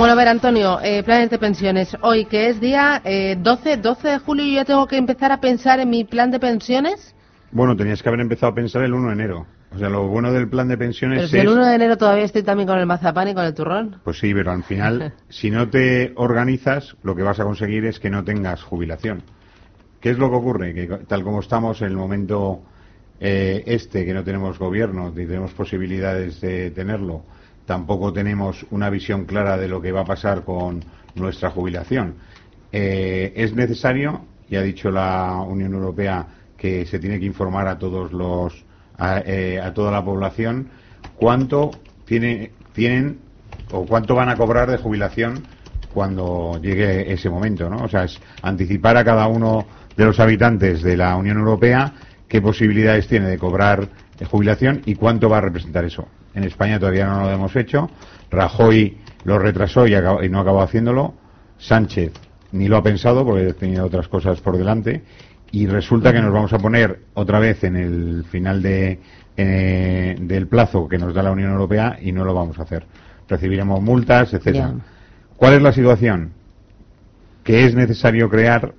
Bueno, a ver, Antonio, eh, planes de pensiones. Hoy, que es día eh, 12, 12 de julio, ¿yo ya tengo que empezar a pensar en mi plan de pensiones? Bueno, tenías que haber empezado a pensar el 1 de enero. O sea, lo bueno del plan de pensiones Pero si es... el 1 de enero todavía estoy también con el mazapán y con el turrón. Pues sí, pero al final, si no te organizas, lo que vas a conseguir es que no tengas jubilación. ¿Qué es lo que ocurre? Que tal como estamos en el momento eh, este, que no tenemos gobierno ni tenemos posibilidades de tenerlo, tampoco tenemos una visión clara de lo que va a pasar con nuestra jubilación. Eh, es necesario, y ha dicho la Unión Europea que se tiene que informar a todos los a, eh, a toda la población cuánto tiene, tienen o cuánto van a cobrar de jubilación cuando llegue ese momento, ¿no? O sea, es anticipar a cada uno de los habitantes de la Unión Europea qué posibilidades tiene de cobrar de jubilación y cuánto va a representar eso. En España todavía no lo hemos hecho. Rajoy lo retrasó y, acabó- y no acabó haciéndolo. Sánchez ni lo ha pensado porque tenía otras cosas por delante. Y resulta que nos vamos a poner otra vez en el final de, eh, del plazo que nos da la Unión Europea y no lo vamos a hacer. Recibiremos multas, etcétera. ¿Cuál es la situación? Que es necesario crear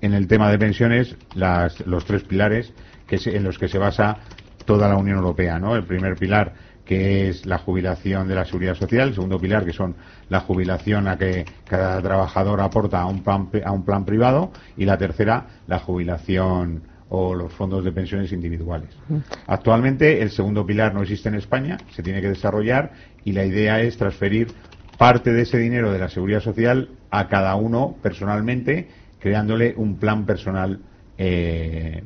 en el tema de pensiones las- los tres pilares que se- en los que se basa toda la Unión Europea, ¿no? El primer pilar que es la jubilación de la seguridad social, el segundo pilar que son la jubilación a que cada trabajador aporta a un plan, a un plan privado y la tercera la jubilación o los fondos de pensiones individuales. Actualmente el segundo pilar no existe en España, se tiene que desarrollar y la idea es transferir parte de ese dinero de la seguridad social a cada uno personalmente, creándole un plan personal eh,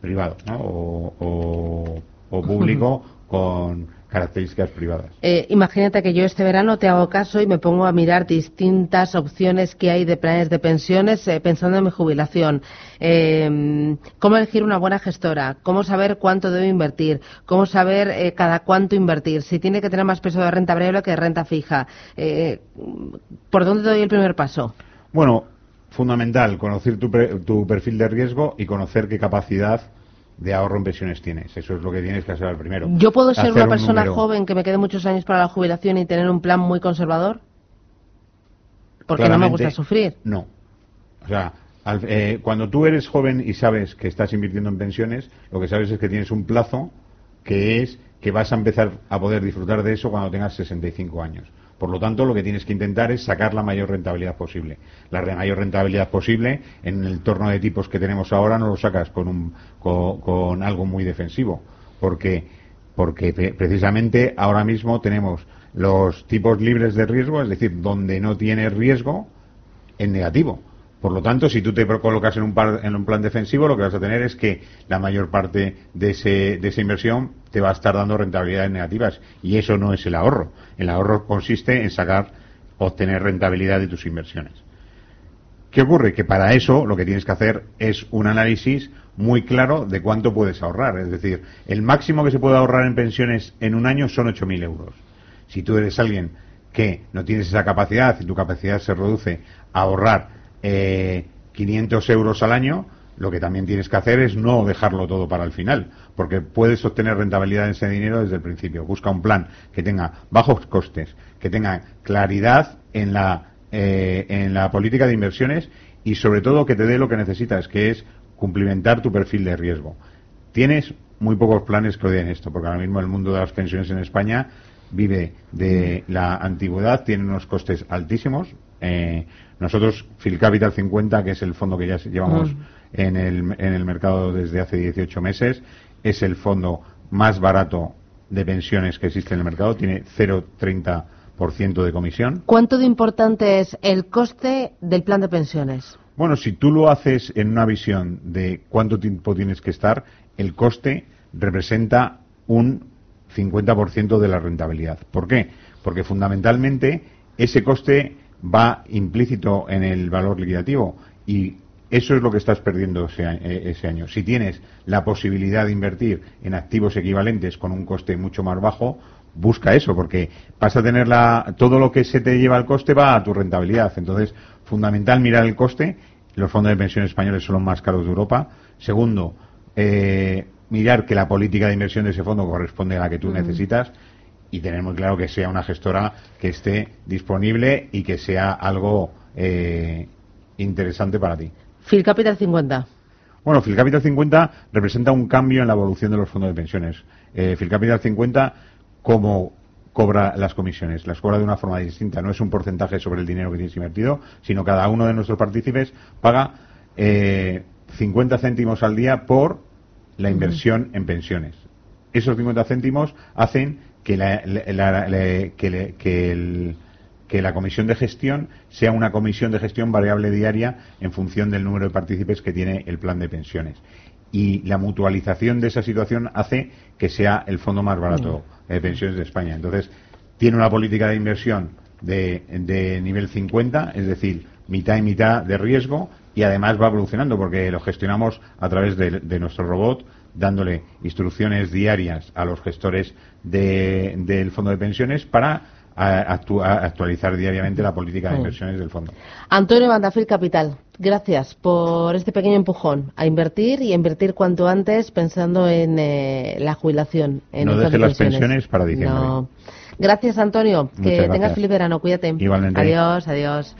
privado ¿no? o, o- o público con características privadas. Eh, imagínate que yo este verano te hago caso y me pongo a mirar distintas opciones que hay de planes de pensiones eh, pensando en mi jubilación. Eh, ¿Cómo elegir una buena gestora? ¿Cómo saber cuánto debo invertir? ¿Cómo saber eh, cada cuánto invertir? Si tiene que tener más peso de renta variable que de renta fija. Eh, ¿Por dónde doy el primer paso? Bueno, fundamental, conocer tu, pre- tu perfil de riesgo y conocer qué capacidad de ahorro en pensiones tienes. Eso es lo que tienes que hacer al primero. ¿Yo puedo ser Hacer una un persona joven que me quede muchos años para la jubilación y tener un plan muy conservador? Porque no me gusta sufrir. No. O sea, al- eh, cuando tú eres joven y sabes que estás invirtiendo en pensiones, lo que sabes es que tienes un plazo que es que vas a empezar a poder disfrutar de eso cuando tengas 65 años. Por lo tanto, lo que tienes que intentar es sacar la mayor rentabilidad posible. La mayor rentabilidad posible en el torno de tipos que tenemos ahora no lo sacas con, un, con, algo muy defensivo, porque porque pre- precisamente ahora mismo tenemos los tipos libres de riesgo, es decir, donde no tienes riesgo, en negativo. Por lo tanto, si tú te colocas en un, par- en un plan defensivo, lo que vas a tener es que la mayor parte de, ese- de esa inversión te va a estar dando rentabilidades negativas. Y eso no es el ahorro. El ahorro consiste en sacar, obtener rentabilidad de tus inversiones. ¿Qué ocurre? Que para eso lo que tienes que hacer es un análisis muy claro de cuánto puedes ahorrar. Es decir, el máximo que se puede ahorrar en pensiones en un año son 8.000 euros. Si tú eres alguien que no tienes esa capacidad y tu capacidad se reduce a ahorrar eh, 500 euros al año, lo que también tienes que hacer es no dejarlo todo para el final, porque puedes obtener rentabilidad en ese dinero desde el principio. Busca un plan que tenga bajos costes, que tenga claridad en la, eh, en la política de inversiones y sobre todo que te dé lo que necesitas, que es cumplimentar tu perfil de riesgo. Tienes muy pocos planes que odien esto, porque ahora mismo el mundo de las pensiones en España vive de la antigüedad, tiene unos costes altísimos. Eh, nosotros, Phil Capital 50, que es el fondo que ya llevamos Mm. En, el, en el mercado desde hace 18 meses, es el fondo más barato de pensiones que existe en el mercado, tiene 0,30% de comisión. ¿Cuánto de importante es el coste del plan de pensiones? Bueno, si tú lo haces en una visión de cuánto tiempo tienes que estar, el coste representa un 50% de la rentabilidad. ¿Por qué? Porque fundamentalmente ese coste va implícito en el valor liquidativo y Eso es lo que estás perdiendo eh, ese, año. Si tienes la posibilidad de invertir en activos equivalentes con un coste mucho más bajo, busca eso, porque vas a tener la, todo lo que se te lleva al coste va a tu rentabilidad. Entonces, fundamental mirar el coste. Los fondos de pensiones españoles son los más caros de Europa. Segundo, eh, mirar que la política de inversión de ese fondo corresponde a la que tú necesitas y tener muy claro que sea una gestora que esté disponible y que sea algo eh, interesante para ti. Phil Capital 50. Bueno, Phil Capital 50 representa un cambio en la evolución de los fondos de pensiones. Eh, Phil Capital 50, como cobra las comisiones, las cobra de una forma distinta. No es un porcentaje sobre el dinero que tienes invertido, sino cada uno de nuestros partícipes paga eh, 50 céntimos al día por la inversión en pensiones. Esos 50 céntimos hacen que la, que, que la comisión de gestión sea una comisión de gestión variable diaria en función del número de partícipes que tiene el plan de pensiones. Y la mutualización de esa situación hace que sea el fondo más barato de pensiones de España. Entonces, tiene una política de inversión de, de nivel 50, es decir, mitad y mitad de riesgo, y además va evolucionando porque lo gestionamos a través de, nuestro robot dándole instrucciones diarias a los gestores del fondo de pensiones para actualizar diariamente la política de inversiones del fondo. Antonio Bandafil Capital, gracias por este pequeño empujón a invertir y a invertir cuanto antes pensando en eh, la jubilación. En no dejes las pensiones para diciembre. Gracias, Antonio. que tengas feliz verano. Cuídate. Igualmente. Adiós, adiós.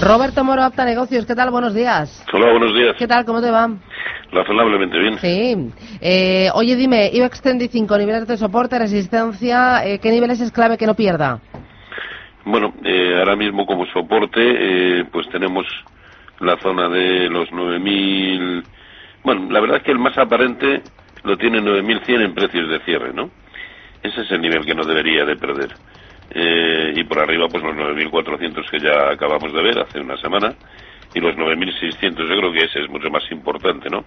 Roberto Moro, Apta Negocios, ¿qué tal? Buenos días. Hola, buenos días. ¿Qué tal? ¿Cómo te va? Razonablemente bien. Sí. Eh, oye, dime, IBEX 35, niveles de soporte, resistencia, eh, ¿qué niveles es clave que no pierda? Bueno, eh, ahora mismo como soporte, pues tenemos la zona de los 9.000... Bueno, la verdad es que el más aparente lo tiene 9.100 en precios de cierre, ¿no? Ese es el nivel que no debería de perder. Eh, y por arriba pues los 9.400 que ya acabamos de ver hace una semana y los 9.600 yo creo que ese es mucho más importante, ¿no?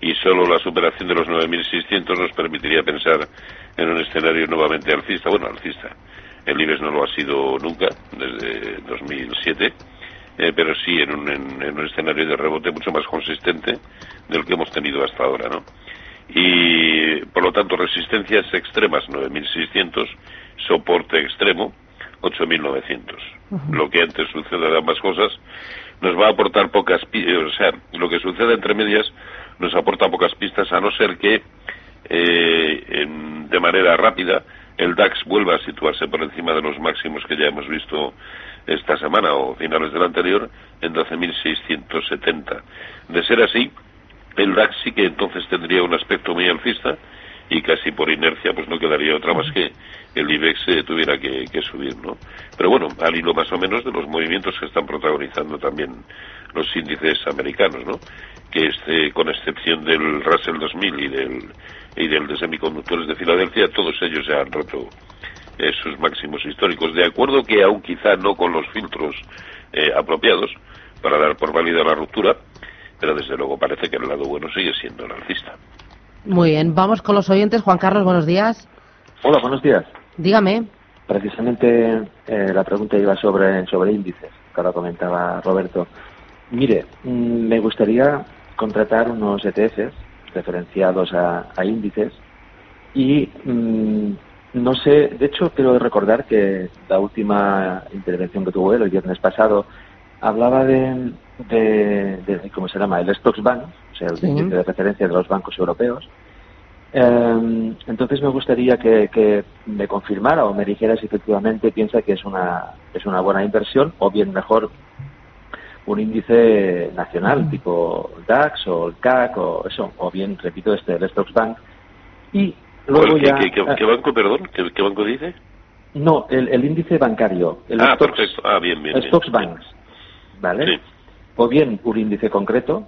Y solo la superación de los 9.600 nos permitiría pensar en un escenario nuevamente alcista, bueno, alcista. El IBEX no lo ha sido nunca, desde 2007, eh, pero sí en un, en un escenario de rebote mucho más consistente del que hemos tenido hasta ahora, ¿no? Y por lo tanto resistencias extremas 9.600 soporte extremo 8.900. Lo que antes sucede de ambas cosas nos va a aportar pocas pistas, o sea, lo que sucede entre medias nos aporta pocas pistas a no ser que eh, de manera rápida el DAX vuelva a situarse por encima de los máximos que ya hemos visto esta semana o finales del anterior en 12.670. De ser así, el DAX sí que entonces tendría un aspecto muy alcista y casi por inercia pues no quedaría otra más que el IBEX eh, tuviera que, subir, ¿no? Pero bueno, al hilo más o menos de los movimientos que están protagonizando también los índices americanos, ¿no? Que este, con excepción del Russell 2000 y del, y del de semiconductores de Filadelfia, todos ellos ya han roto eh, sus máximos históricos. De acuerdo que aún quizá no con los filtros eh, apropiados para dar por válida la ruptura, pero desde luego parece que el lado bueno sigue siendo el alcista. Muy bien, vamos con los oyentes. Juan Carlos, buenos días. Hola, buenos días. Dígame. Precisamente eh, la pregunta iba sobre, sobre índices, que ahora comentaba Roberto. Mire, mm, me gustaría contratar unos ETFs referenciados a, índices y mm, no sé, de hecho quiero recordar que la última intervención que tuvo él el viernes pasado hablaba de, de, ¿cómo se llama? El Stocks Bank, sea, el índice de referencia de los bancos europeos. Eh, entonces me gustaría que, me confirmara o me dijera si efectivamente piensa que es una, es una buena inversión o bien mejor un índice nacional tipo DAX o el CAC o eso, o bien, repito, este, el Stocks Bank. Y luego ¿Qué, ya... ¿qué, banco, perdón? ¿Qué, banco dice? No, el, índice bancario. El ah, perfecto. Ah, bien, bien. Stocks Banks. ¿vale? O bien un índice concreto,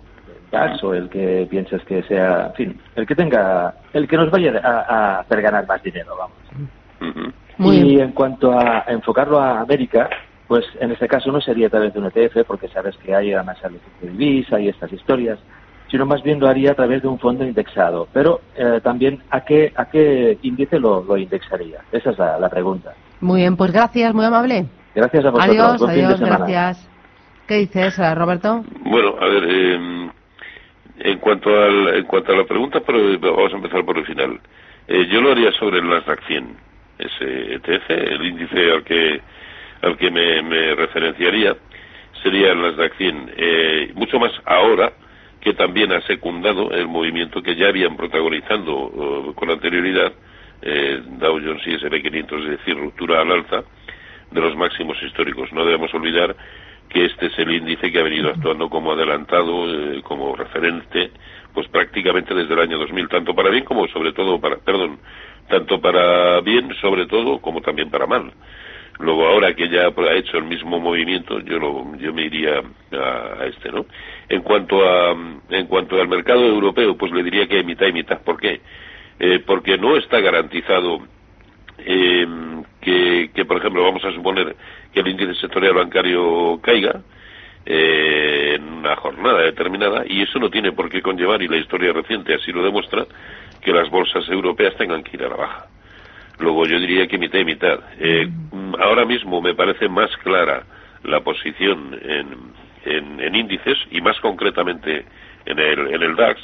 DAX, o el que pienses que sea, en fin, el que tenga, el que nos vaya a, hacer ganar más dinero, vamos. y en cuanto a, enfocarlo a América, pues en este caso no sería a través de un ETF, porque sabes que hay además el de divisa y estas historias, sino más bien lo haría a través de un fondo indexado. Pero eh, también, ¿a qué, ¿a qué índice lo, indexaría? Esa es la pregunta. Muy bien, pues gracias, muy amable. Gracias a vosotros. Adiós, Buen fin de adiós, gracias. ¿Qué dices, eh, Roberto? Bueno, a ver, eh, en cuanto al, en cuanto a la pregunta, pero vamos a empezar por el final. Eh, yo lo haría sobre el Nasdaq 100, ese ETF, el índice al que al que me, me referenciaría sería el Nasdaq 100, eh, mucho más ahora que también ha secundado el movimiento que ya habían protagonizando eh, con anterioridad eh, Dow Jones y S&P 500, es decir, ruptura al alza de los máximos históricos. No debemos olvidar que este es el índice que ha venido actuando como adelantado, eh, como referente, pues prácticamente desde el año 2000, tanto para bien como sobre todo para, perdón, tanto para bien sobre todo como también para mal. Luego ahora que ya ha hecho el mismo movimiento, yo lo, yo me iría a, a este, ¿no? En cuanto a en cuanto al mercado europeo, pues le diría que hay mitad y mitad. ¿Por qué? Eh, porque no está garantizado eh, que, que, por ejemplo, vamos a suponer que el índice sectorial bancario caiga eh, en una jornada determinada y eso no tiene por qué conllevar, y la historia reciente así lo demuestra, que las bolsas europeas tengan que ir a la baja. Luego yo diría que mitad y mitad. Eh, ahora mismo me parece más clara la posición en, en, en índices y más concretamente en el, en el DAX,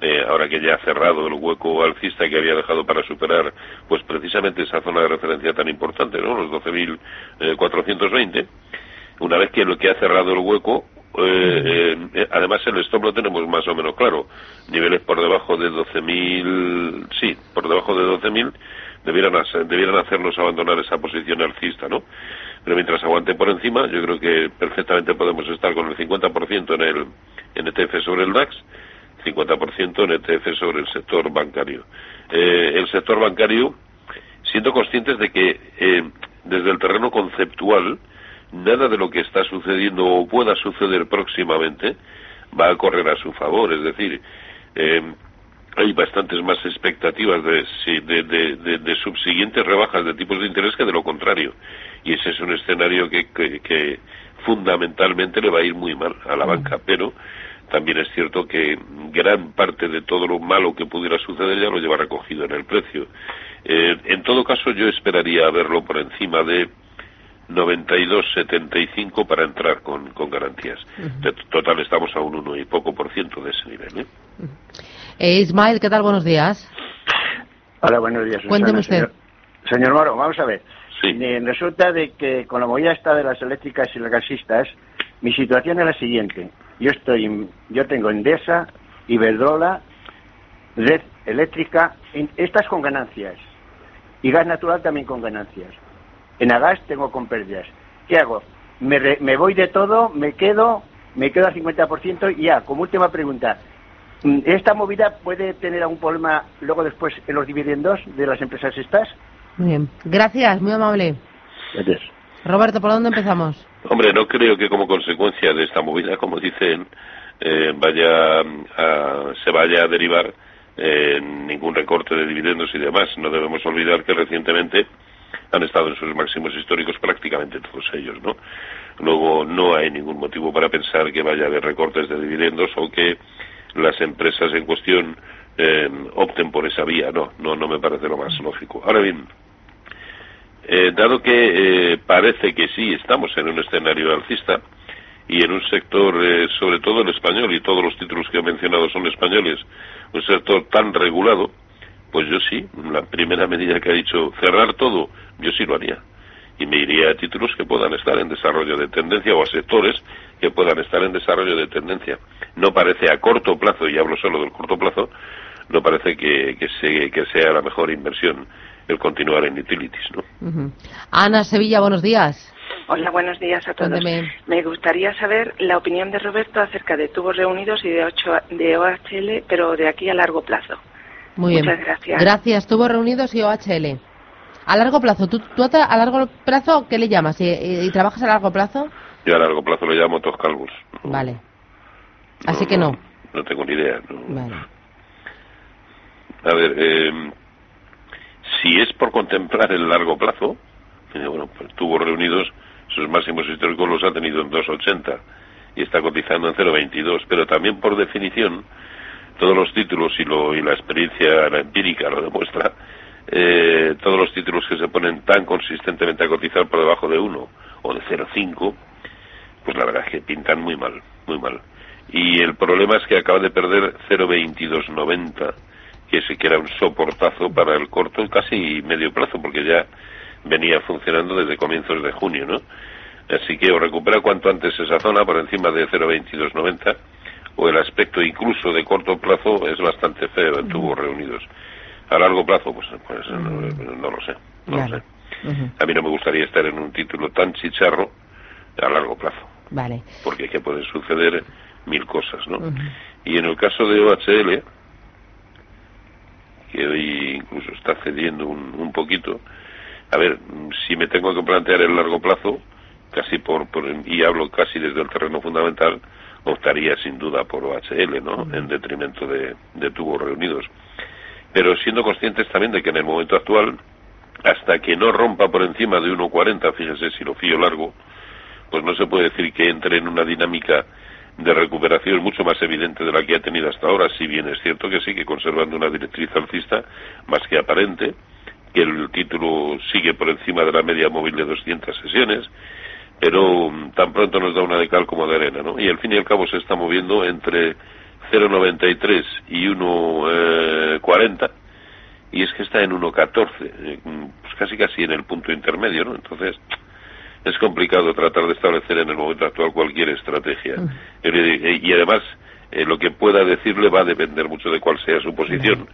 eh, ahora que ya ha cerrado el hueco alcista que había dejado para superar pues precisamente esa zona de referencia tan importante, ¿no? los 12.420, una vez que lo que ha cerrado el hueco, eh, eh, además el stop lo tenemos más o menos claro, niveles por debajo de 12.000, sí, por debajo de 12.000 debieran, hacer- debieran hacernos abandonar esa posición alcista, ¿no? Pero mientras aguante por encima, yo creo que perfectamente podemos estar con el 50% en el en ETF sobre el DAX, 50% en ETF sobre el sector bancario. Eh, el sector bancario, siendo conscientes de que eh, desde el terreno conceptual, nada de lo que está sucediendo o pueda suceder próximamente va a correr a su favor. Es decir, eh, hay bastantes más expectativas de, de, de- de- de subsiguientes rebajas de tipos de interés que de lo contrario. Y ese es un escenario que, que- que fundamentalmente le va a ir muy mal a la banca. Pero también es cierto que gran parte de todo lo malo que pudiera suceder ya lo lleva recogido en el precio. Eh, en todo caso, yo esperaría verlo por encima de 92,75 para entrar con, con garantías. De total, estamos a un 1 y poco por ciento de ese nivel. ¿eh? Eh, Ismael, ¿qué tal? Buenos días. Hola, buenos días. Susana. Cuénteme usted. Señor, señor Moro, vamos a ver. Sí. Eh, Resulta de que con la movida esta de las eléctricas y las gasistas, mi situación es la siguiente. Yo estoy, en- yo tengo Endesa, Iberdrola, red eléctrica, en- estas con ganancias y gas natural también con ganancias. En Agas tengo con pérdidas. ¿Qué hago? Me, re- me voy de todo, me quedo, me quedo al 50% y ya, como última pregunta. mm, ¿Esta movida puede tener algún problema luego después en los dividendos de las empresas estas? Muy bien. Gracias, muy amable. Gracias. Roberto, ¿por dónde empezamos? Hombre, no creo que como consecuencia de esta movida, como dicen, eh, vaya a- se vaya a derivar eh, ningún recorte de dividendos y demás. No debemos olvidar que recientemente han estado en sus máximos históricos prácticamente todos ellos, ¿no? Luego no hay ningún motivo para pensar que vaya a haber recortes de dividendos o que las empresas en cuestión eh, opten por esa vía. No, no, no me parece lo más lógico. Ahora bien, eh, dado que eh, parece que sí estamos en un escenario alcista y en un sector, eh, sobre todo el español, y todos los títulos que he mencionado son españoles, un sector tan regulado, pues yo sí, la primera medida que ha dicho cerrar todo, yo sí lo haría. Y me iría a títulos que puedan estar en desarrollo de tendencia o a sectores que puedan estar en desarrollo de tendencia. No parece a corto plazo, y hablo solo del corto plazo, no parece que, que, se- que sea la mejor inversión el continuar en utilities, ¿no? Ujú. Ana Sevilla, buenos días. Hola, buenos días a todos. Cuénteme. Me gustaría saber la opinión de Roberto acerca de tubos reunidos y de, ocho, de OHL, pero de aquí a largo plazo. Muy bien. Muchas gracias. Gracias. Tuvo reunidos y OHL. A largo plazo, ¿tú, tú a, a largo plazo qué le llamas? ¿Y, y- y trabajas a largo plazo? Yo a largo plazo lo llamo toscalvos. Vale. Así que no. No tengo ni idea. no. Vale. A ver, eh, si es por contemplar el largo plazo, bueno, pues tuvo reunidos, sus máximos históricos los ha tenido en 2,80 y está cotizando en 0,22, pero también por definición, todos los títulos y, lo, y la experiencia la empírica lo demuestra, eh, todos los títulos que se ponen tan consistentemente a cotizar por debajo de 1 o de 0,5, pues la verdad es que pintan muy mal, muy mal. Y el problema es que acaba de perder 0,2290, que sí que era un soportazo para el corto, casi medio plazo, porque ya venía funcionando desde comienzos de junio, ¿no? Así que o recupera cuanto antes esa zona por encima de 0,2290 o el aspecto incluso de corto plazo es bastante feo en tubos reunidos. A largo plazo, pues, pues no, lo sé. No lo sé. A mí no me gustaría estar en un título tan chicharro a largo plazo. Vale. Porque que puede suceder mil cosas, ¿no? Y en el caso de OHL, que hoy incluso está cediendo un, un poquito, a ver, si me tengo que plantear el largo plazo, casi por, y hablo casi desde el terreno fundamental, optaría sin duda por OHL, ¿no? En detrimento de, de tubos reunidos. Pero siendo conscientes también de que en el momento actual, hasta que no rompa por encima de 1,40, fíjese si lo fío largo, pues no se puede decir que entre en una dinámica de recuperación mucho más evidente de la que ha tenido hasta ahora, si bien es cierto que sí, que conservando una directriz alcista más que aparente, que el título sigue por encima de la media móvil de 200 sesiones, pero mm, tan pronto nos da una de cal como de arena, ¿no? Y al fin y al cabo se está moviendo entre 0,93 y 1,40 y es que está en 1,14, eh, mm, pues casi casi en el punto intermedio, ¿no? Entonces es complicado tratar de establecer en el momento actual cualquier estrategia. Mm. Y además, eh, lo que pueda decirle va a depender mucho de cuál sea su posición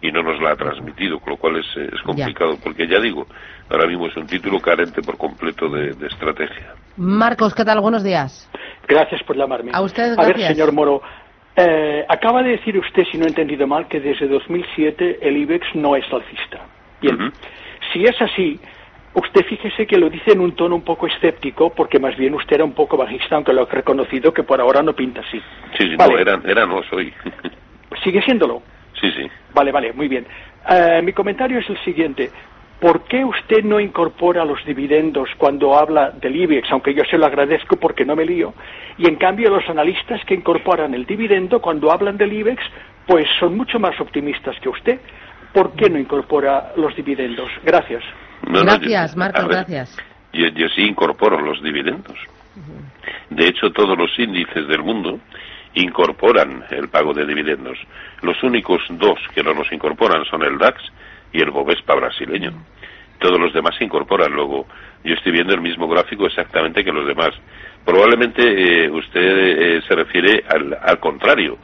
y no nos la ha transmitido, con lo cual es, es complicado, porque ya digo, ahora mismo es un título carente por completo de, estrategia. Marcos, ¿qué tal? Buenos días. Gracias por llamarme. A usted, gracias. A ver, señor Moro, eh, acaba de decir usted, si no he entendido mal, que desde 2007 el IBEX no es alcista. Bien, si es así, usted fíjese que lo dice en un tono un poco escéptico, porque más bien usted era un poco bajista, aunque lo ha reconocido que por ahora no pinta así. Sí, sí no, era, era no soy. ¿Sigue siéndolo? Sí, sí. Vale, vale, muy bien. Eh, mi comentario es el siguiente. ¿Por qué usted no incorpora los dividendos cuando habla del IBEX, aunque yo se lo agradezco porque no me lío? Y en cambio los analistas que incorporan el dividendo cuando hablan del IBEX, pues son mucho más optimistas que usted. ¿Por qué no incorpora los dividendos? Gracias. Gracias, Marcos, gracias. Yo, yo, sí incorporo los dividendos. De hecho, todos los índices del mundo incorporan el pago de dividendos. Los únicos dos que no los incorporan son el DAX y el Bovespa brasileño. Todos los demás se incorporan. Luego, yo estoy viendo el mismo gráfico exactamente que los demás. Probablemente eh, usted eh, se refiere al, al, contrario,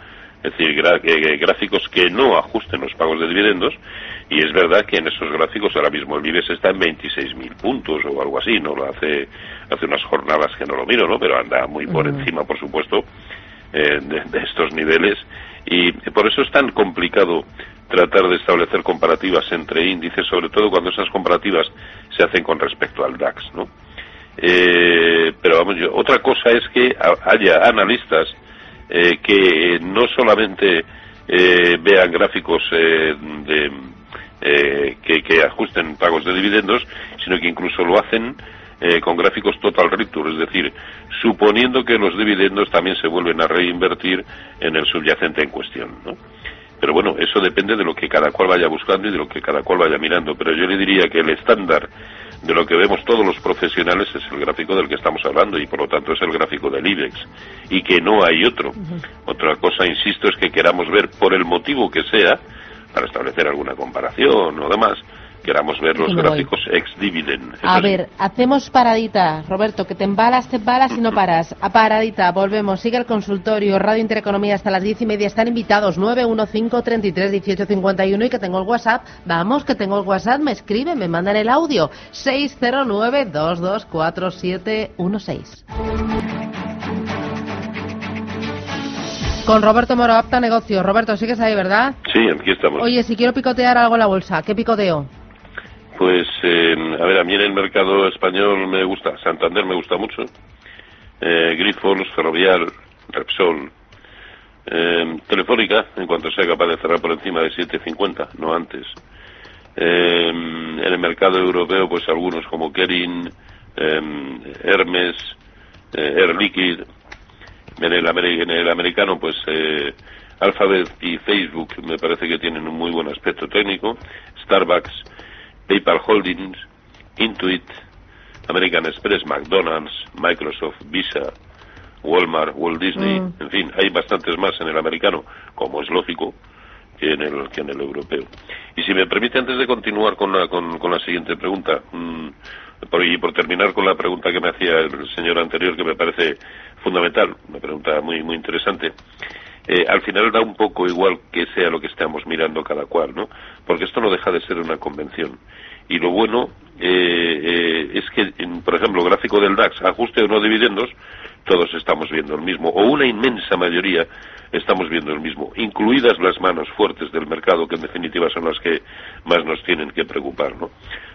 es decir, eh, gráficos que no ajusten los pagos de dividendos. Y es verdad que en esos gráficos ahora mismo el IBEX está en 26.000 puntos o algo así, ¿no? Lo hace, hace unas jornadas que no lo miro, ¿no? Pero anda muy por encima, por supuesto, de, estos niveles. Y por eso es tan complicado tratar de establecer comparativas entre índices, sobre todo cuando esas comparativas se hacen con respecto al DAX, ¿no? Eh, pero vamos, yo, otra cosa es que haya analistas eh, que no solamente eh, vean gráficos de, que, que, ajusten pagos de dividendos, sino que incluso lo hacen con gráficos total return, es decir, suponiendo que los dividendos también se vuelven a reinvertir en el subyacente en cuestión, ¿no? Pero bueno, eso depende de lo que cada cual vaya buscando y de lo que cada cual vaya mirando. Pero yo le diría que el estándar de lo que vemos todos los profesionales es el gráfico del que estamos hablando y por lo tanto es el gráfico del IBEX y que no hay otro. Otra cosa, insisto, es que queramos ver por el motivo que sea, para establecer alguna comparación o demás, queramos ver los gráficos ex-dividend. A ver, hacemos paradita, Roberto, que te embalas, te embalas y no paras. A paradita, volvemos. Sigue el consultorio, Radio Intereconomía hasta las diez y media. Están invitados 915-33-1851 y que tengo el WhatsApp. Vamos, que tengo el WhatsApp, me escribe, me mandan el audio. 609-224716. Con Roberto Moro, apta negocio. Roberto, sigues ahí, ¿verdad? Sí, aquí estamos. Oye, si quiero picotear algo en la bolsa, ¿qué picoteo? Pues, eh, a ver, a mí en el mercado español me gusta, Santander me gusta mucho, eh, Grifols, Ferrovial, Repsol, eh, Telefónica, en cuanto sea capaz de cerrar por encima de 7.50, no antes. Eh, en el mercado europeo, pues algunos como Kerin, eh, Hermes, Air Liquid, en el, en el americano, pues Alphabet y Facebook me parece que tienen un muy buen aspecto técnico. Starbucks, PayPal Holdings, Intuit, American Express, McDonald's, Microsoft, Visa, Walmart, Walt Disney, Mm. en fin, hay bastantes más en el americano, como es lógico, que en el, que en el europeo. Y si me permite, antes de continuar con la, con, con la siguiente pregunta, mm, por, y por terminar con la pregunta que me hacía el señor anterior, que me parece fundamental, una pregunta muy, muy interesante, eh, al final da un poco igual que sea lo que estamos mirando cada cual, ¿no? Porque esto no deja de ser una convención. Y lo bueno eh, eh, es que, en, por ejemplo, gráfico del DAX, ajuste o no dividendos, todos estamos viendo el mismo, o una inmensa mayoría estamos viendo el mismo, incluidas las manos fuertes del mercado, que en definitiva son las que más nos tienen que preocupar, ¿no?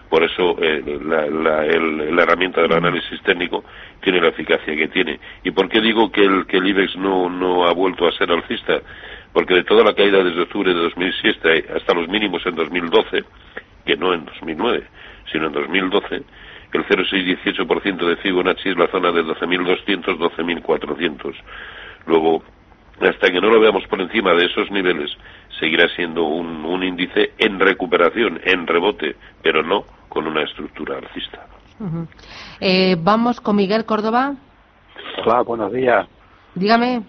Por eso eh, la, la- el- la herramienta del análisis técnico tiene la eficacia que tiene. ¿Y por qué digo que el, que el IBEX no, no ha vuelto a ser alcista? Porque de toda la caída desde octubre de 2007 hasta los mínimos en 2012, que no en 2009, sino en 2012, el 0,618% de Fibonacci es la zona de 12.200, 12.400. Luego, hasta que no lo veamos por encima de esos niveles, seguirá siendo un, un índice en recuperación, en rebote, pero no con una estructura alcista. Ujú. Eh, vamos con Miguel Córdoba. Hola, buenos días. Dígame.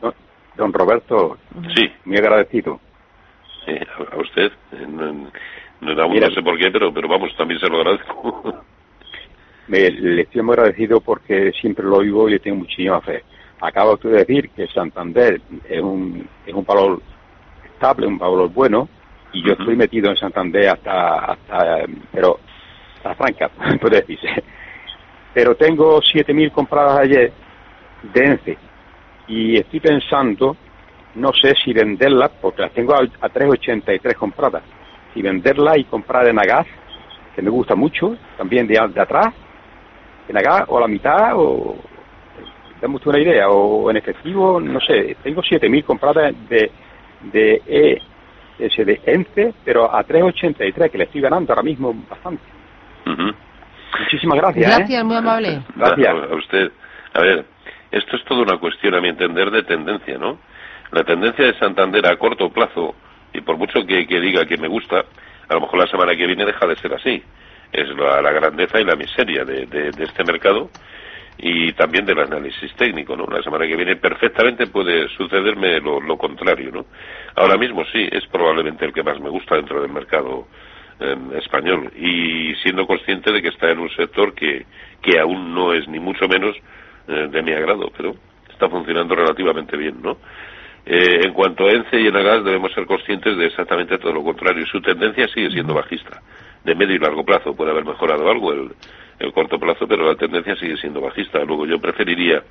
Don- Roberto, Sí, muy agradecido. eh, a usted. eh, no, no- Mira. no sé por qué, pero, pero vamos, también se lo agradezco. Me, le estoy muy agradecido porque siempre lo oigo y le tengo muchísima fe. Acaba usted de decir que Santander es un, es un valor estable, un valor bueno, y yo estoy metido en Santander hasta, hasta pero, hasta franca, puede decirse. Pero tengo 7.000 compradas ayer de ENCE y estoy pensando, no sé si venderlas, porque las tengo a, a 3,83 compradas, si venderlas y comprar en Agas, que me gusta mucho, también de, de atrás, en Agas, o a la mitad, o dame una idea, o en efectivo, no sé, tengo 7.000 compradas de, de, E- de ENCE, pero a 3,83, que le estoy ganando ahora mismo bastante. Muchísimas gracias. ¿eh? Gracias, muy amable. Gracias. A, a usted. A ver, esto es toda una cuestión, a mi entender, de tendencia, ¿no? La tendencia de Santander a corto plazo, y por mucho que, que diga que me gusta, a lo mejor la semana que viene deja de ser así. Es la, la grandeza y la miseria de, de- de este mercado y también del análisis técnico, ¿no? La semana que viene perfectamente puede sucederme lo, lo contrario, ¿no? Ahora mismo sí, es probablemente el que más me gusta dentro del mercado eh, español y siendo consciente de que está en un sector que, que aún no es ni mucho menos eh, de mi agrado, pero está funcionando relativamente bien, ¿no? Eh, en cuanto a ENCE y Enagas debemos ser conscientes de exactamente todo lo contrario. Su tendencia sigue siendo bajista. De medio y largo plazo puede haber mejorado algo el, el corto plazo, pero la tendencia sigue siendo bajista. Luego yo preferiría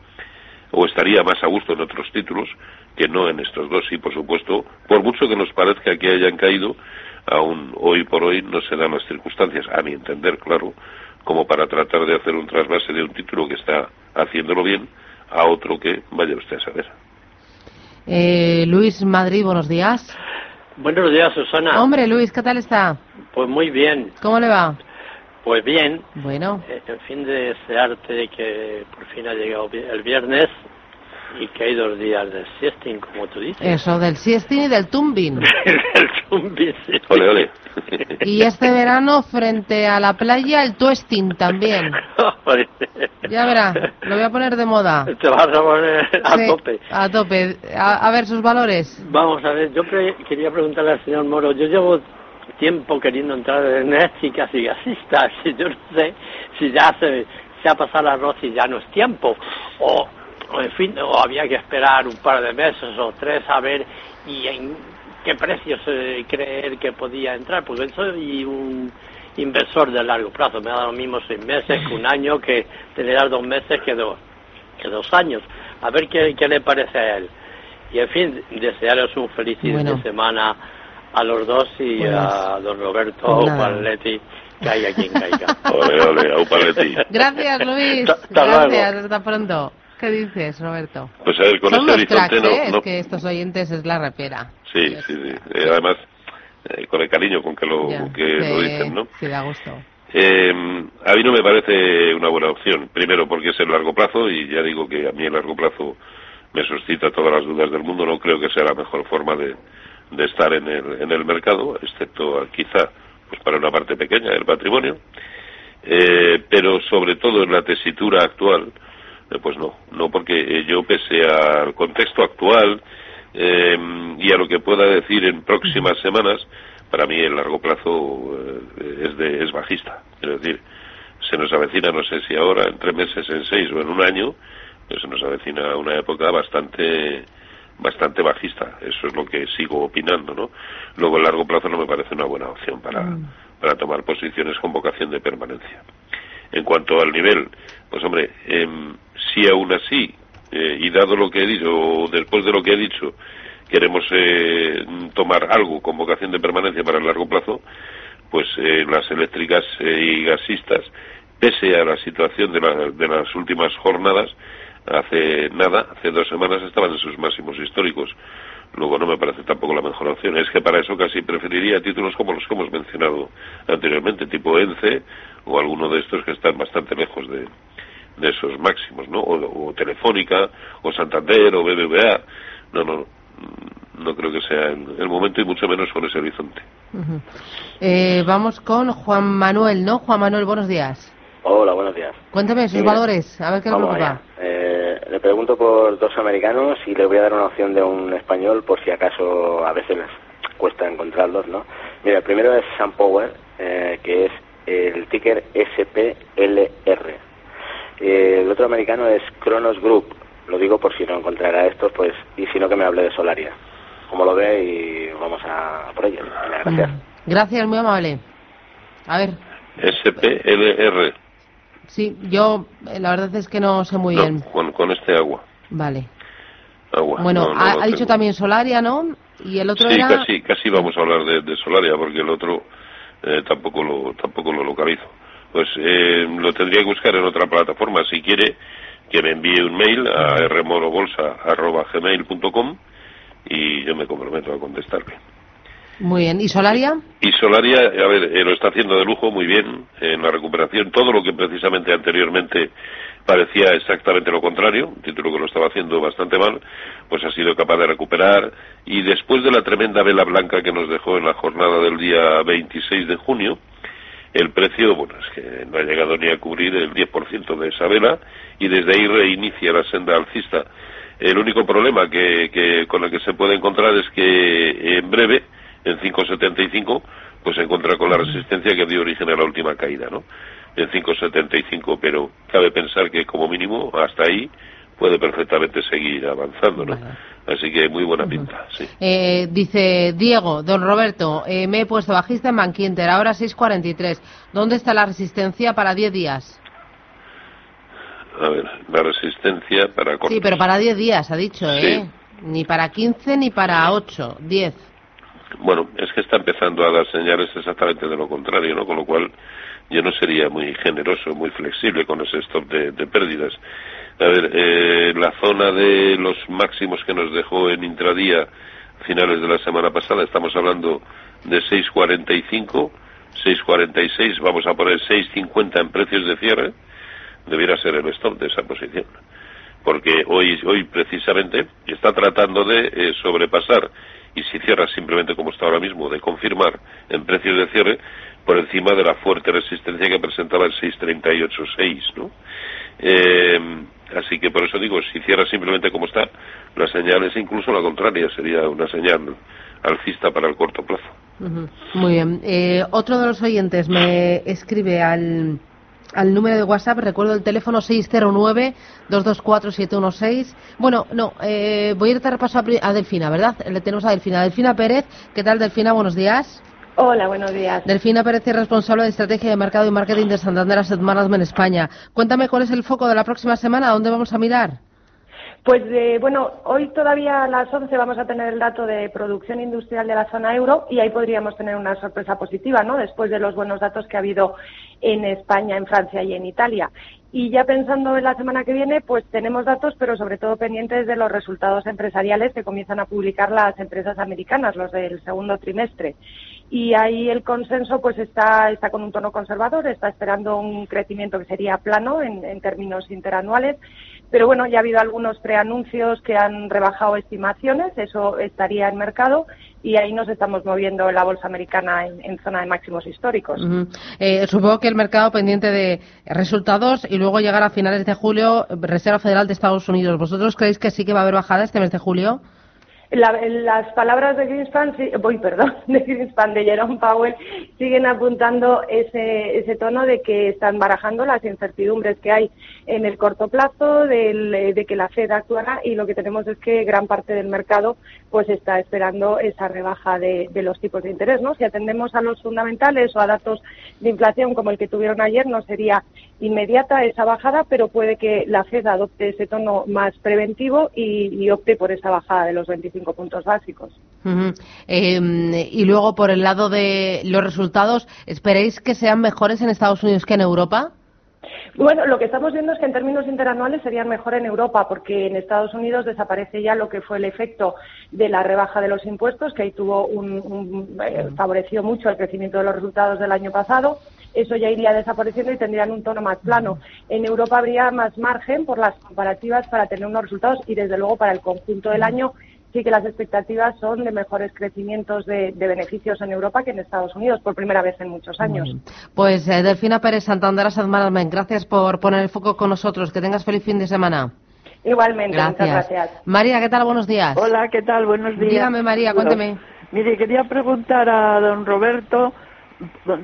o estaría más a gusto en otros títulos que no en estos dos. Y por supuesto, por mucho que nos parezca que hayan caído, aún hoy por hoy no se dan las circunstancias, a mi entender, claro, como para tratar de hacer un trasvase de un título que está haciéndolo bien a otro que vaya usted a saber. Eh, Luis Madrid, buenos días. Buenos días, Susana. Hombre, Luis, ¿qué tal está? Pues muy bien, ¿Cómo le va? pues bien. Bueno, Eh, En fin de desearte que por fin ha llegado el viernes y que hay dos días de siesting, como tú dices. eso del siesting y del tumbing. el zumbi, sí. Ole, ole. Y este verano, frente a la playa, el twisting también. Ya verá, lo voy a poner de moda. Te vas a poner a Sí, tope. A tope. A, a ver sus valores. Vamos a ver, yo pre- quería preguntarle al señor Moro, yo llevo tiempo queriendo entrar en éticas y gasistas, y yo no sé si ya se, se ha pasado el arroz y ya no es tiempo, o, o en fin, o había que esperar un par de meses o tres a ver y en qué precios eh, creer que podía entrar, porque soy un inversor de largo plazo, me da lo mismo seis meses que un año, que tener dos meses que dos, que dos años, a ver qué, qué le parece a él. Y en fin, desearos un feliz fin Bueno. de semana a los dos y Pues, a don Roberto pues. Paletti, caiga quien caiga. Ole, ole. Gracias, Luis. Luego. Gracias, hasta pronto. ¿Qué dices, Roberto? Pues a ver, con Son este cracks, horizonte ¿eh? no, Es que estos oyentes es la repera. Sí, sí, sí. Eh, además, eh, con el cariño con que lo, Ya, que lo dicen, ¿no? Sí, da gusto. Eh, a mí no me parece una buena opción. Primero, porque es el largo plazo, y ya digo que a mí el largo plazo me suscita todas las dudas del mundo. No creo que sea la mejor forma de, de estar en el, en el mercado, excepto quizá pues para una parte pequeña del patrimonio. Eh, pero sobre todo en la tesitura actual, pues no, no porque yo pese al contexto actual eh, y a lo que pueda decir en próximas semanas, para mí el largo plazo es, de, es bajista. Es decir, se nos avecina, no sé si ahora, en tres meses, en seis o en un año, pues se nos avecina una época bastante bastante bajista. Eso es lo que sigo opinando, ¿no? Luego, a largo plazo no me parece una buena opción para, mm. para tomar posiciones con vocación de permanencia. En cuanto al nivel, pues hombre, eh, si aún así, eh, y dado lo que he dicho, o después de lo que he dicho, queremos eh, tomar algo con vocación de permanencia para el largo plazo, pues eh, las eléctricas y gasistas, pese a la situación de, de las últimas jornadas, hace nada, hace dos semanas estaban en sus máximos históricos. Luego no me parece tampoco la mejor opción. Es que para eso casi preferiría títulos como los que hemos mencionado anteriormente, tipo ENCE o alguno de estos que están bastante lejos de, de esos máximos, ¿no? O, Telefónica, o Santander, o BBVA. No, no, no creo que sea el, momento y mucho menos con ese horizonte. Eh, vamos con Juan Manuel, ¿no? Juan Manuel, buenos días. Hola, buenos días. Cuéntame sus valores, a ver qué le preocupa. Le pregunto por dos americanos y le voy a dar una opción de un español por si acaso a veces les cuesta encontrarlos, ¿no? Mira, el primero es Sam Power, eh, que es el ticker SPLR. Eh, el otro americano es Kronos Group, lo digo por si no encontrará estos, pues, y si no que me hable de Solaria. Como lo ve y vamos a por ello. Gracias. Gracias, muy amable. A ver. SPLR. Sí, yo eh, la verdad es que no sé muy bien. Con, con este agua. Vale. Agua. Bueno, ha, dicho también Solaria, ¿no? Y el otro sí, era... casi, casi vamos a hablar de, Solaria, porque el otro eh, tampoco lo tampoco lo localizo. Pues eh, lo tendría que buscar en otra plataforma. Si quiere, que me envíe un mail a rmorobolsa.gmail.com y yo me comprometo a contestarle. Muy bien. ¿Y Solaria? Y Solaria, a ver, eh, lo está haciendo de lujo muy bien en la recuperación. Todo lo que precisamente anteriormente parecía exactamente lo contrario, un título que lo estaba haciendo bastante mal, pues ha sido capaz de recuperar. Y después de la tremenda vela blanca que nos dejó en la jornada del día 26 de junio, el precio, bueno, es que no ha llegado ni a cubrir el 10% de esa vela y desde ahí reinicia la senda alcista. El único problema que, que, con el que se puede encontrar es que en breve en 5.75, pues se encuentra con la resistencia que dio origen a la última caída, ¿no? En 5.75, pero cabe pensar que como mínimo hasta ahí puede perfectamente seguir avanzando, ¿no? Así que muy buena pinta, sí. Eh, dice Diego, don Roberto, eh, me he puesto bajista en Banquinter, ahora 6.43. ¿Dónde está la resistencia para 10 días? A ver, la resistencia para... Sí, pero para 10 días, ha dicho, ¿eh? Ni para 15 ni para 8, 10 bueno, es que está empezando a dar señales exactamente de lo contrario, ¿no? Con lo cual yo no sería muy generoso, muy flexible con ese stop de, pérdidas. A ver, eh, la zona de los máximos que nos dejó en intradía finales de la semana pasada, estamos hablando de 6.45, 6.46, vamos a poner 6.50 en precios de cierre, debiera ser el stop de esa posición. Porque hoy, hoy precisamente está tratando de eh, sobrepasar y si cierra simplemente como está ahora mismo, de confirmar en precios de cierre por encima de la fuerte resistencia que presentaba el 638.6, ¿no? Eh, así que por eso digo, si cierra simplemente como está, la señal es incluso la contraria, sería una señal alcista para el corto plazo. Muy bien. Eh, otro de los oyentes me escribe al al número de WhatsApp, recuerdo el teléfono 609-224-716. Bueno, no, eh, voy a ir a repaso a, Delfina, ¿verdad? Le tenemos a Delfina. Delfina Pérez, ¿qué tal Delfina? Buenos días. Hola, buenos días. Delfina Pérez es responsable de estrategia de mercado y marketing de Santander Asset Management España. Cuéntame cuál es el foco de la próxima semana, ¿a dónde vamos a mirar? Pues eh, bueno, hoy todavía a las 11 vamos a tener el dato de producción industrial de la zona euro y ahí podríamos tener una sorpresa positiva, ¿no? Después de los buenos datos que ha habido en España, en Francia y en Italia. Y ya pensando en la semana que viene, pues tenemos datos, pero sobre todo pendientes de los resultados empresariales que comienzan a publicar las empresas americanas, los del segundo trimestre. Y ahí el consenso pues está, está con un tono conservador, está esperando un crecimiento que sería plano en, en términos interanuales Pero bueno, ya ha habido algunos preanuncios que han rebajado estimaciones, eso estaría en mercado y ahí nos estamos moviendo en la bolsa americana en, zona de máximos históricos. Eh, supongo que el mercado pendiente de resultados y luego llegar a finales de julio, Reserva Federal de Estados Unidos. ¿Vosotros creéis que sí que va a haber bajada este mes de julio? Las palabras de Greenspan, voy, perdón, de Greenspan, de Jerome Powell, siguen apuntando ese, ese tono de que están barajando las incertidumbres que hay en el corto plazo, de que la Fed actuará y lo que tenemos es que gran parte del mercado pues está esperando esa rebaja de, los tipos de interés, ¿no? Si atendemos a los fundamentales o a datos de inflación como el que tuvieron ayer, no sería inmediata esa bajada, pero puede que la Fed adopte ese tono más preventivo y, y opte por esa bajada de los 25 puntos básicos. Em, y luego, por el lado de los resultados, ¿esperéis que sean mejores en Estados Unidos que en Europa? Bueno, lo que estamos viendo es que en términos interanuales serían mejor en Europa, porque en Estados Unidos desaparece ya lo que fue el efecto de la rebaja de los impuestos, que ahí tuvo un, eh, favoreció mucho el crecimiento de los resultados del año pasado. Eso ya iría desapareciendo y tendrían un tono más plano. En Europa habría más margen por las comparativas para tener unos resultados y, desde luego, para el conjunto del año sí que las expectativas son de mejores crecimientos de, beneficios en Europa que en Estados Unidos, por primera vez en muchos años. Pues eh, Delfina Pérez Santander Management, gracias por poner el foco con nosotros. Que tengas feliz fin de semana. Igualmente, muchas gracias. María, ¿qué tal? Buenos días. Hola, ¿qué tal? Buenos días. Dígame, María, cuénteme. Mire, quería preguntar a don Roberto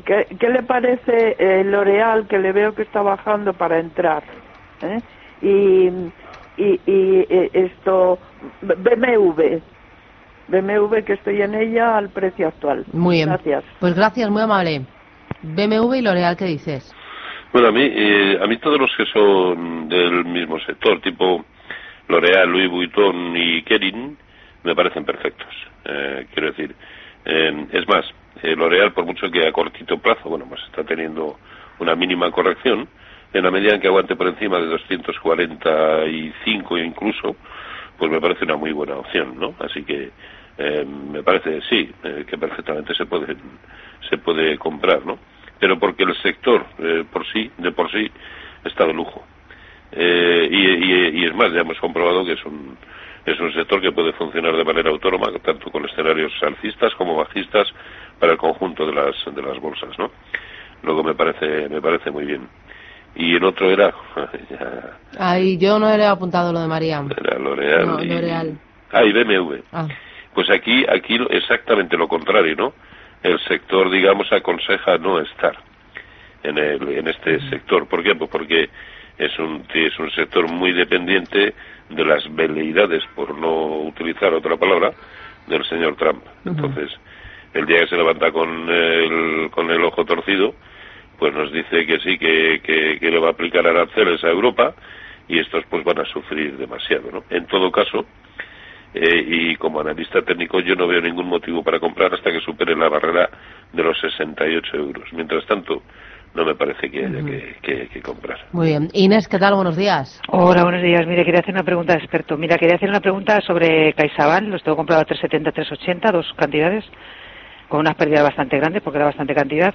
qué, le parece el L'Oreal, que le veo que está bajando para entrar. ¿eh? Y, y, y esto, BMW. BMW que estoy en ella al precio actual. Muy bien. Gracias. Pues gracias, muy amable. BMW y L'Oreal, ¿qué dices? Bueno, a mí, eh, a mí todos los que son del mismo sector, tipo L'Oreal, Louis Vuitton y Kering, me parecen perfectos. Eh, quiero decir, eh, es más, L'Oreal, por mucho que a cortito plazo, bueno, pues está teniendo una mínima corrección, en la medida en que aguante por encima de 245 incluso, pues me parece una muy buena opción, ¿no? Así que eh, me parece, sí, eh, que perfectamente se puede, se puede comprar, ¿no? Pero porque el sector eh, por sí, de por sí, está de lujo. Y, y, es más, ya hemos comprobado que es un, es un sector que puede funcionar de manera autónoma, tanto con escenarios alcistas como bajistas para el conjunto de las, de las bolsas, ¿no? Luego me parece, me parece muy bien y el otro era... Ay, yo no he apuntado lo de María. Era L'Oreal. No, L'Oreal. Ah, y BMW. Ah. Pues aquí, aquí exactamente lo contrario, ¿no? El sector, digamos, aconseja no estar en, el, en este sector. ¿Por qué? Pues porque es un, es un sector muy dependiente de las veleidades, por no utilizar otra palabra, del señor Trump. Entonces, el día que se levanta con el, con el ojo torcido, pues nos dice que sí, que, que, le va a aplicar aranceles a Europa y estos pues van a sufrir demasiado, ¿no? En todo caso, eh, y como analista técnico yo no veo ningún motivo para comprar hasta que supere la barrera de los 68 euros. Mientras tanto, no me parece que haya que, comprar. Muy bien. Inés, ¿qué tal? Buenos días. Hola, buenos días. Mire, quería hacer una pregunta de experto. Mira, quería hacer una pregunta sobre CaixaBank. Los tengo comprado a 370, 380, dos cantidades, con unas pérdidas bastante grandes, porque era bastante cantidad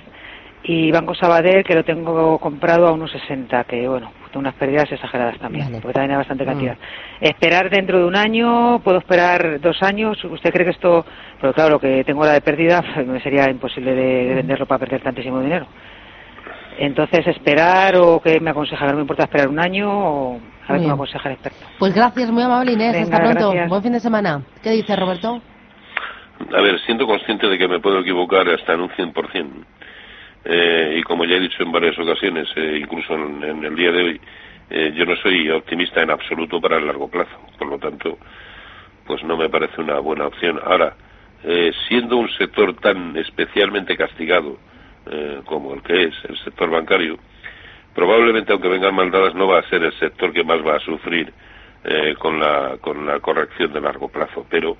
y Banco Sabadell que lo tengo comprado a unos 60 que bueno tengo unas pérdidas exageradas también porque también hay bastante mm. cantidad. Esperar dentro de un año puedo esperar dos años. Usted cree que esto pero claro lo que tengo ahora de pérdida me sería imposible de, venderlo para perder tantísimo dinero entonces esperar o qué me aconseja no me importa esperar un año o a ver qué me aconseja el experto. Pues gracias muy amable Inés hasta pronto. buen fin de semana. ¿qué dice Roberto? a ver siento consciente de que me puedo equivocar hasta en un 100% eh, y como ya he dicho en varias ocasiones, eh, incluso en, el día de hoy, eh, yo no soy optimista en absoluto para el largo plazo. Por lo tanto, pues no me parece una buena opción. Ahora, siendo un sector tan especialmente castigado como el que es el sector bancario, probablemente aunque vengan maldadas no va a ser el sector que más va a sufrir con la con la corrección de largo plazo, pero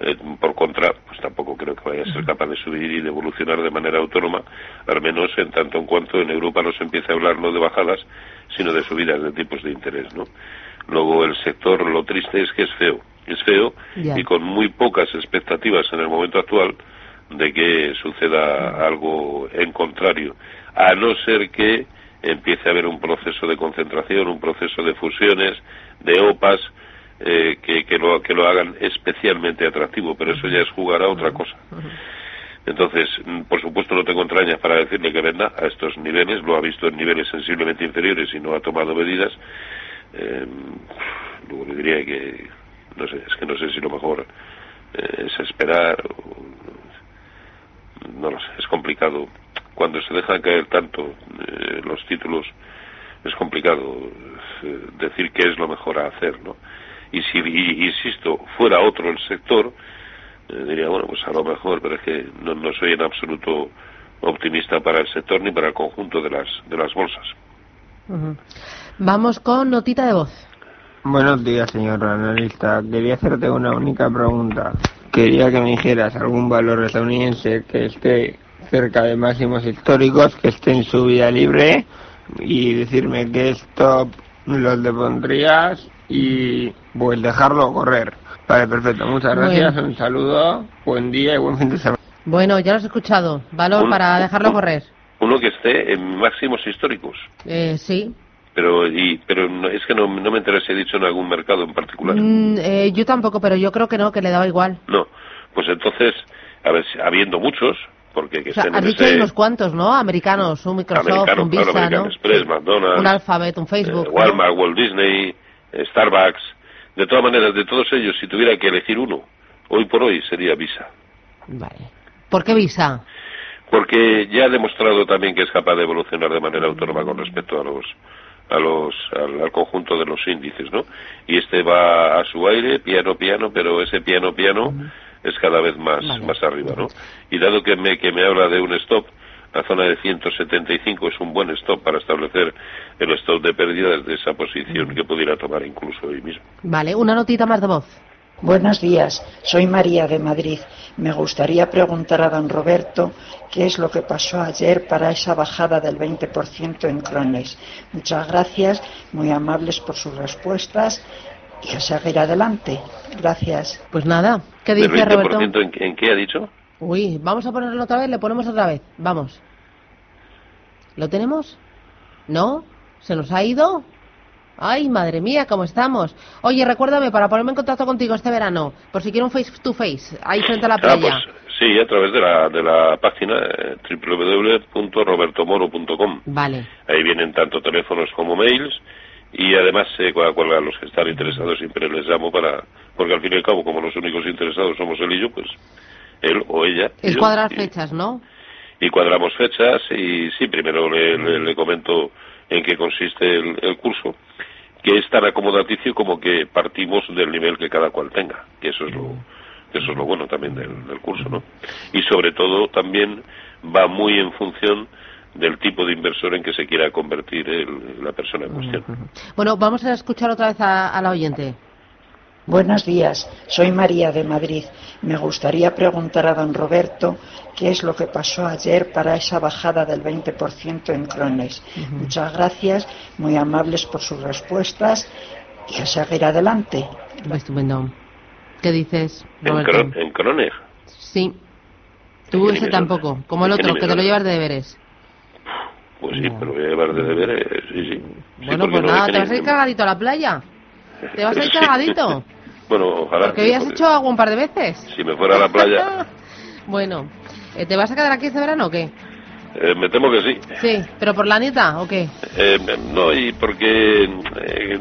eh, por contra, pues tampoco creo que vaya a ser capaz de subir y de evolucionar de manera autónoma, al menos en tanto en cuanto en Europa no se empiece a hablar no de bajadas, sino de subidas de tipos de interés, ¿no? Luego el sector, lo triste es que es feo, es feo y con muy pocas expectativas en el momento actual de que suceda algo en contrario, a no ser que empiece a haber un proceso de concentración, un proceso de fusiones, de OPAs, eh, que, que, lo, que lo hagan especialmente atractivo, pero eso ya es jugar a otra cosa. Entonces, mm, por supuesto, no tengo entrañas para decirle que venda a estos niveles, lo ha visto en niveles sensiblemente inferiores y no ha tomado medidas. Eh, luego le diría que, no sé, es que no sé si lo mejor eh, es esperar, no lo sé, es complicado. Cuando se dejan caer tanto eh, los títulos, es complicado eh, decir qué es lo mejor a hacer, ¿no? Y si, y- insisto, fuera otro el sector, eh, diría, bueno, pues a lo mejor, pero es que no, no soy en absoluto optimista para el sector ni para el conjunto de las, de las bolsas. Vamos con notita de voz. Buenos días, señor analista. Quería hacerte una única pregunta. Quería que me dijeras algún valor estadounidense que esté cerca de máximos históricos, que esté en su vida libre y decirme qué stop los le pondrías y pues dejarlo correr. Vale, perfecto. Muchas gracias. bien. Un saludo. Buen día y buen fin de semana. Bueno, ya lo has escuchado. Valor Un- para dejarlo correr. Uno que esté en máximos históricos. Eh, sí. Pero, y, pero no- es que no, no me interesa si he dicho en algún mercado en particular. Mm, eh, yo tampoco, pero yo creo que no, que le daba igual. No. Pues entonces, a ver, habiendo muchos, porque que O sea, estén has en dicho ese unos cuantos, ¿no? Americanos, un Microsoft, americano, un claro, Visa, American ¿no? Express, McDonald's, Un Alphabet, un Facebook. eh, ¿no? Walmart, Walt Disney, eh, Starbucks. De todas maneras, de todos ellos, si tuviera que elegir uno, hoy por hoy sería Visa. Vale. ¿Por qué Visa? Porque ya ha demostrado también que es capaz de evolucionar de manera autónoma con respecto a los a los al, al conjunto de los índices, ¿no? Y este va a su aire, piano piano, pero ese piano piano es cada vez más más arriba, ¿no? Y dado que me que me habla de un stop, la zona de 175 es un buen stop para establecer el stop de pérdidas de esa posición que pudiera tomar incluso hoy mismo. Vale, una notita más de voz. Buenos días, soy María de Madrid. Me gustaría preguntar a don Roberto qué es lo que pasó ayer para esa bajada del 20% en Crones. Muchas gracias, muy amables por sus respuestas y a seguir adelante. Gracias. Pues nada, ¿qué ¿Del dice Roberto? 20% en, en qué ha dicho? Uy, vamos a ponerlo otra vez, le ponemos otra vez. Vamos. ¿Lo tenemos? ¿No? ¿Se nos ha ido? Ay, madre mía, ¿cómo estamos? Oye, recuérdame para ponerme en contacto contigo este verano, por si quiero un face to face, ahí frente a la Ah, playa. pues sí, a través de la, de la página eh, www.robertomoro.com. Vale. Ahí vienen tanto teléfonos como mails y además eh, a los que están interesados siempre les llamo para... Porque al fin y al cabo, como los únicos interesados somos él y yo, pues él o ella. Es yo, cuadrar y- fechas, ¿no? Y cuadramos fechas y sí, primero le, le- le comento en qué consiste el, el curso, que es tan acomodaticio como que partimos del nivel que cada cual tenga, que eso es lo, eso es lo bueno también del, del curso, ¿no? Y sobre todo también va muy en función del tipo de inversor en que se quiera convertir el- la persona en cuestión. Bueno, vamos a escuchar otra vez a, a la oyente. Buenos días, soy María de Madrid. Me gustaría preguntar a don Roberto qué es lo que pasó ayer para esa bajada del 20% en Crones. Muchas gracias, muy amables por sus respuestas y a seguir adelante. Estupendo. ¿Qué dices, Roberto? En Sí. Tú ¿Qué ese tampoco, como el ¿Qué otro, que te lo llevas de deberes. pues sí, pero voy a llevar de deberes, sí, sí. Bueno, pues no nada, te vas a ir cargadito a la playa. Te vas a ir Sí. cargadito. Bueno, ojalá. Porque porque hecho agua un par de veces. Si me fuera a la playa, Bueno, ¿eh, ¿te vas a quedar aquí este verano o qué? eh, me temo que sí. Sí, pero por la nieta o qué? Eh, no, y porque eh,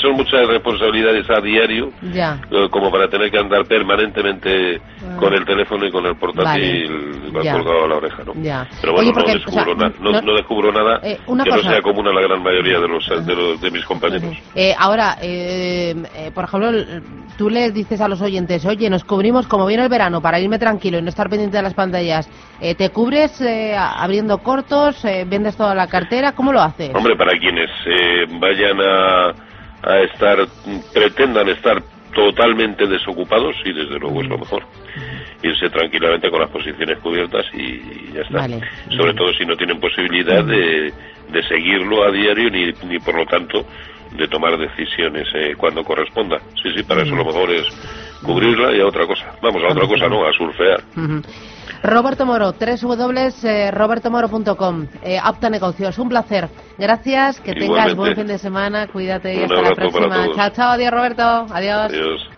son muchas responsabilidades a diario Ya. eh, como para tener que andar permanentemente con el teléfono y con el portátil Ya. colgado a la oreja, ¿no? Ya. Pero bueno, Oye, porque, no, descubro o sea, na- no, no- no descubro nada Eh, una que cosa. no sea común a la gran mayoría de los de, los, de mis compañeros. Eh, ahora, eh, eh, por ejemplo, tú les dices a los oyentes, oye, nos cubrimos como viene el verano para irme tranquilo y no estar pendiente de las pantallas. Eh, ¿Te cubres eh, abriendo cortos? ¿Vendes toda la cartera? ¿Cómo lo haces? Hombre, para quienes eh, vayan a, a estar, pretendan estar totalmente desocupados, sí, desde luego es lo mejor. Irse tranquilamente con las posiciones cubiertas y, y ya está. Vale. Sobre todo si no tienen posibilidad de, de seguirlo a diario ni, ni por lo tanto de tomar decisiones eh, cuando corresponda. Sí, sí, para eso lo mejor es cubrirla y a otra cosa. Vamos, a otra cosa no, a surfear. Roberto Moro, www.robertomoro.com. Eh, apta negocios, un placer. Gracias, que tengas buen fin de semana, cuídate y Un hasta la próxima. Chao, chao, adiós Roberto, adiós. Adiós.